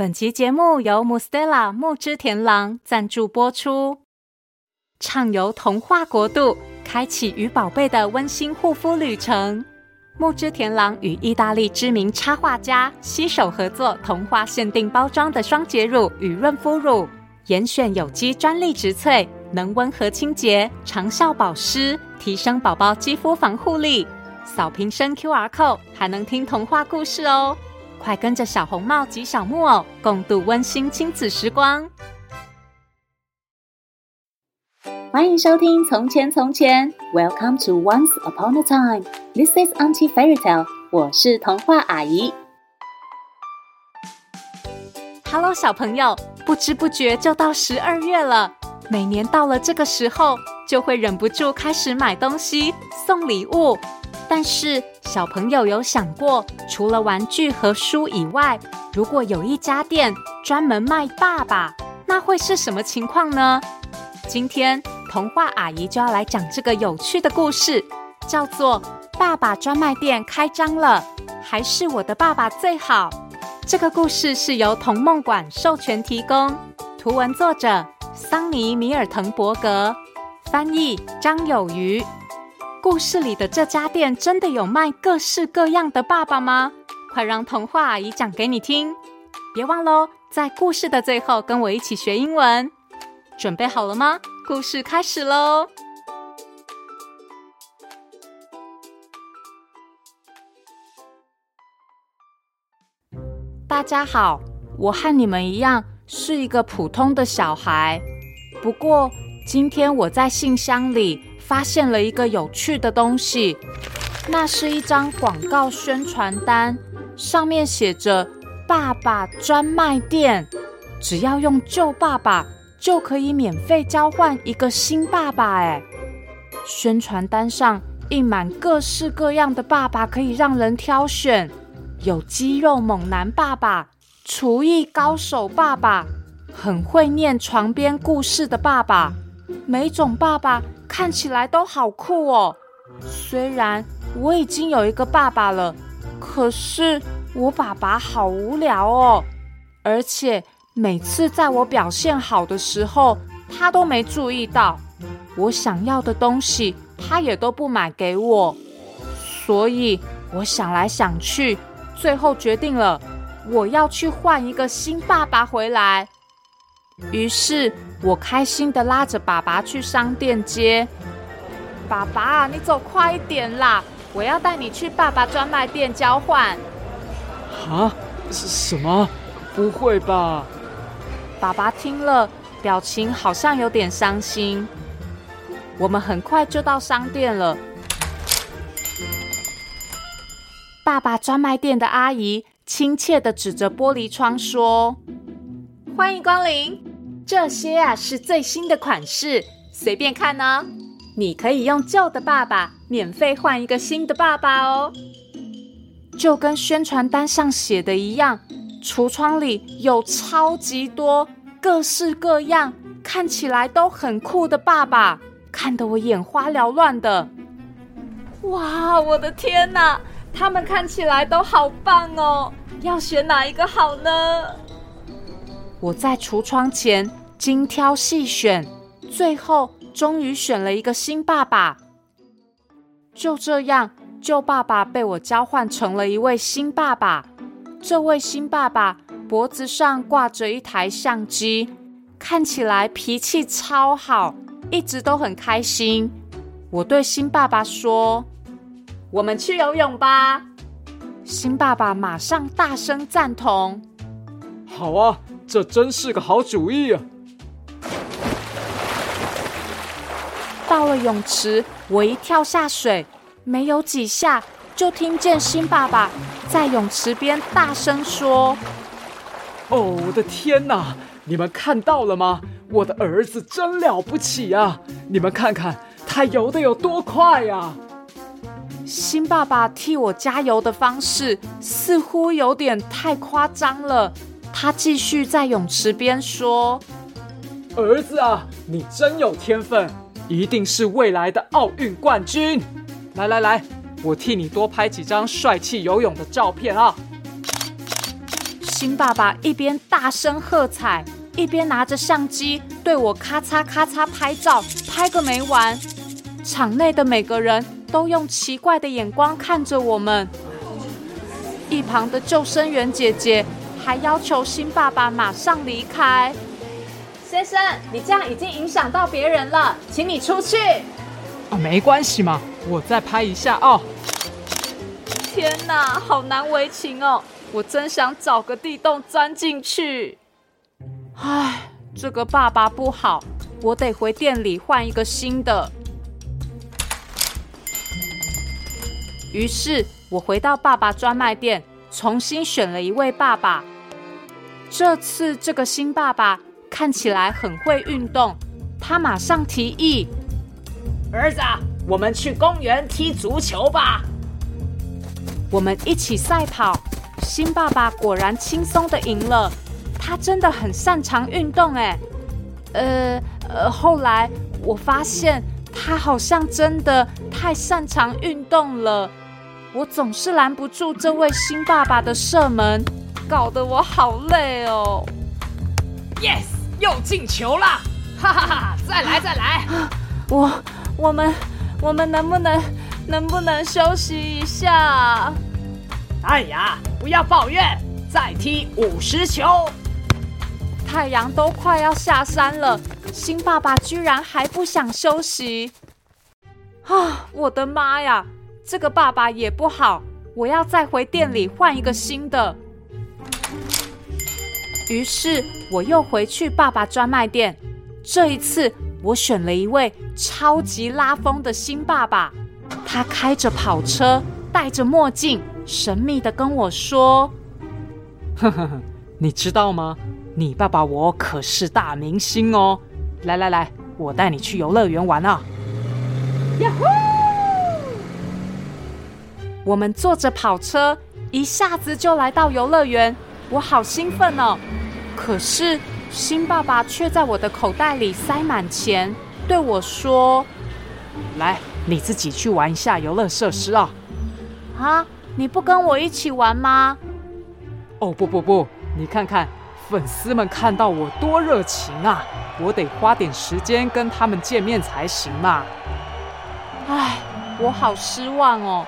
本集节目由 Mustela 木之田郎赞助播出。畅游童话国度，开启与宝贝的温馨护肤旅程。木之田郎与意大利知名插画家携手合作，童话限定包装的双洁乳与润肤乳，严选有机专利植萃，能温和清洁、长效保湿，提升宝宝肌肤防护力。扫瓶身 QR code 还能听童话故事哦。快跟着小红帽及小木偶共度温馨亲子时光！欢迎收听《从前从前》，Welcome to Once Upon a Time。This is Auntie Fairy Tale。我是童话阿姨。Hello，小朋友，不知不觉就到十二月了。每年到了这个时候，就会忍不住开始买东西送礼物。但是小朋友有想过，除了玩具和书以外，如果有一家店专门卖爸爸，那会是什么情况呢？今天童话阿姨就要来讲这个有趣的故事，叫做《爸爸专卖店开张了》，还是我的爸爸最好？这个故事是由童梦馆授权提供，图文作者桑尼·米尔滕伯格，翻译张有余。故事里的这家店真的有卖各式各样的爸爸吗？快让童话阿姨讲给你听！别忘喽，在故事的最后跟我一起学英文。准备好了吗？故事开始喽！大家好，我和你们一样是一个普通的小孩，不过今天我在信箱里。发现了一个有趣的东西，那是一张广告宣传单，上面写着“爸爸专卖店”，只要用旧爸爸就可以免费交换一个新爸爸。哎，宣传单上印满各式各样的爸爸，可以让人挑选，有肌肉猛男爸爸、厨艺高手爸爸、很会念床边故事的爸爸，每种爸爸。看起来都好酷哦！虽然我已经有一个爸爸了，可是我爸爸好无聊哦，而且每次在我表现好的时候，他都没注意到我想要的东西，他也都不买给我。所以我想来想去，最后决定了，我要去换一个新爸爸回来。于是。我开心的拉着爸爸去商店街。爸爸，你走快一点啦！我要带你去爸爸专卖店交换。啊？是什么？不会吧？爸爸听了，表情好像有点伤心。我们很快就到商店了。爸爸专卖店的阿姨亲切的指着玻璃窗说：“欢迎光临。”这些啊是最新的款式，随便看呢。你可以用旧的爸爸免费换一个新的爸爸哦。就跟宣传单上写的一样，橱窗里有超级多各式各样、看起来都很酷的爸爸，看得我眼花缭乱的。哇，我的天哪，他们看起来都好棒哦！要选哪一个好呢？我在橱窗前。精挑细选，最后终于选了一个新爸爸。就这样，旧爸爸被我交换成了一位新爸爸。这位新爸爸脖子上挂着一台相机，看起来脾气超好，一直都很开心。我对新爸爸说：“我们去游泳吧。”新爸爸马上大声赞同：“好啊，这真是个好主意啊！”到了泳池，我一跳下水，没有几下，就听见新爸爸在泳池边大声说：“哦，我的天哪！你们看到了吗？我的儿子真了不起啊！你们看看他游的有多快呀！”新爸爸替我加油的方式似乎有点太夸张了。他继续在泳池边说：“儿子啊，你真有天分。”一定是未来的奥运冠军！来来来，我替你多拍几张帅气游泳的照片啊！新爸爸一边大声喝彩，一边拿着相机对我咔嚓咔嚓拍照，拍个没完。场内的每个人都用奇怪的眼光看着我们。一旁的救生员姐姐还要求新爸爸马上离开。先生，你这样已经影响到别人了，请你出去。啊，没关系嘛，我再拍一下哦。天哪，好难为情哦！我真想找个地洞钻进去。唉，这个爸爸不好，我得回店里换一个新的。于是我回到爸爸专卖店，重新选了一位爸爸。这次这个新爸爸看起来很会运动，他马上提议：“儿子，我们去公园踢足球吧。”我们一起赛跑，新爸爸果然轻松的赢了。他真的很擅长运动，哎，呃呃，后来我发现他好像真的太擅长运动了。我总是拦不住这位新爸爸的射门，搞得我好累哦。Yes，又进球了！哈哈哈，再来再来。我我们我们能不能？能不能休息一下？哎呀，不要抱怨，再踢五十球。太阳都快要下山了，新爸爸居然还不想休息。啊，我的妈呀，这个爸爸也不好，我要再回店里换一个新的。于是我又回去爸爸专卖店，这一次我选了一位超级拉风的新爸爸。他开着跑车，戴着墨镜，神秘的跟我说：“呵呵呵，你知道吗？你爸爸我可是大明星哦！来来来，我带你去游乐园玩啊！”呀呼！我们坐着跑车，一下子就来到游乐园，我好兴奋哦！可是新爸爸却在我的口袋里塞满钱，对我说：“来。”你自己去玩一下游乐设施啊！啊，你不跟我一起玩吗？哦，不不不，你看看粉丝们看到我多热情啊！我得花点时间跟他们见面才行嘛。唉，我好失望哦，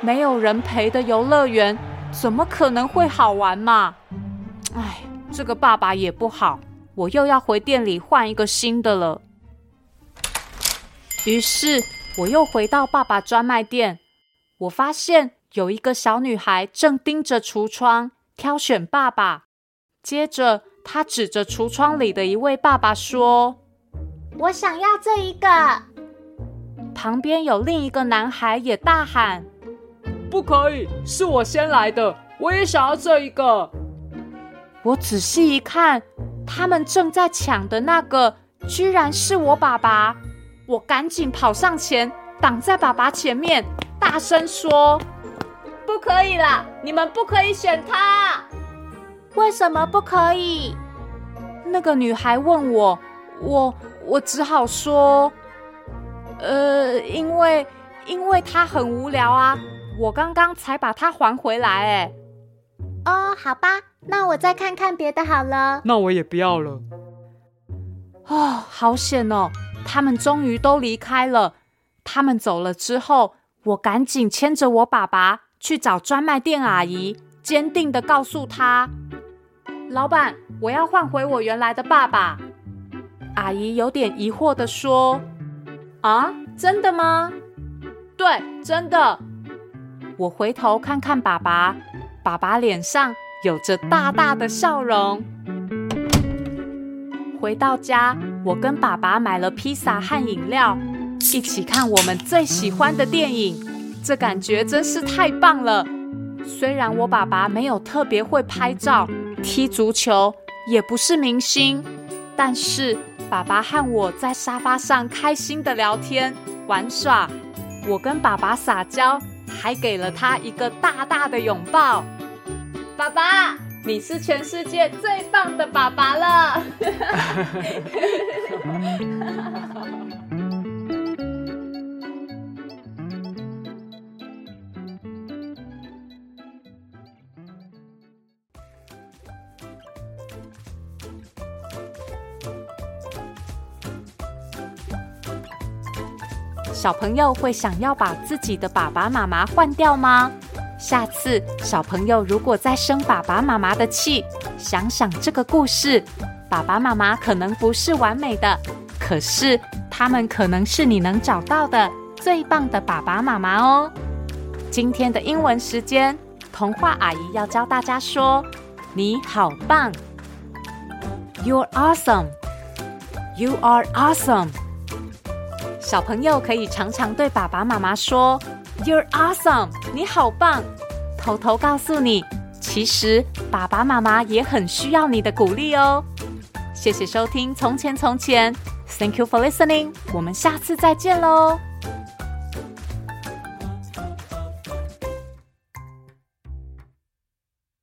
没有人陪的游乐园怎么可能会好玩嘛？唉，这个爸爸也不好，我又要回店里换一个新的了。于是。我又回到爸爸专卖店，我发现有一个小女孩正盯着橱窗挑选爸爸。接着，她指着橱窗里的一位爸爸说：“我想要这一个。”旁边有另一个男孩也大喊：“不可以，是我先来的，我也想要这一个。”我仔细一看，他们正在抢的那个，居然是我爸爸。我赶紧跑上前，挡在爸爸前面，大声说：“不可以啦！你们不可以选他。为什么不可以？”那个女孩问我，我我只好说：“呃，因为因为他很无聊啊，我刚刚才把他还回来。”哎，哦，好吧，那我再看看别的好了。那我也不要了。哦，好险哦！他们终于都离开了。他们走了之后，我赶紧牵着我爸爸去找专卖店阿姨，坚定的告诉他：“老板，我要换回我原来的爸爸。”阿姨有点疑惑的说：“啊，真的吗？”“对，真的。”我回头看看爸爸，爸爸脸上有着大大的笑容。回到家，我跟爸爸买了披萨和饮料，一起看我们最喜欢的电影。这感觉真是太棒了。虽然我爸爸没有特别会拍照、踢足球，也不是明星，但是爸爸和我在沙发上开心的聊天、玩耍。我跟爸爸撒娇，还给了他一个大大的拥抱。爸爸。你是全世界最棒的爸爸了！小朋友会想要把自己的爸爸妈妈换掉吗？下次小朋友如果再生爸爸妈妈的气，想想这个故事，爸爸妈妈可能不是完美的，可是他们可能是你能找到的最棒的爸爸妈妈哦。今天的英文时间，童话阿姨要教大家说：“你好棒，You're awesome。” You are awesome。小朋友可以常常对爸爸妈妈说 “You're awesome”，你好棒。偷偷告诉你，其实爸爸妈妈也很需要你的鼓励哦。谢谢收听《从前从前》，Thank you for listening。我们下次再见喽。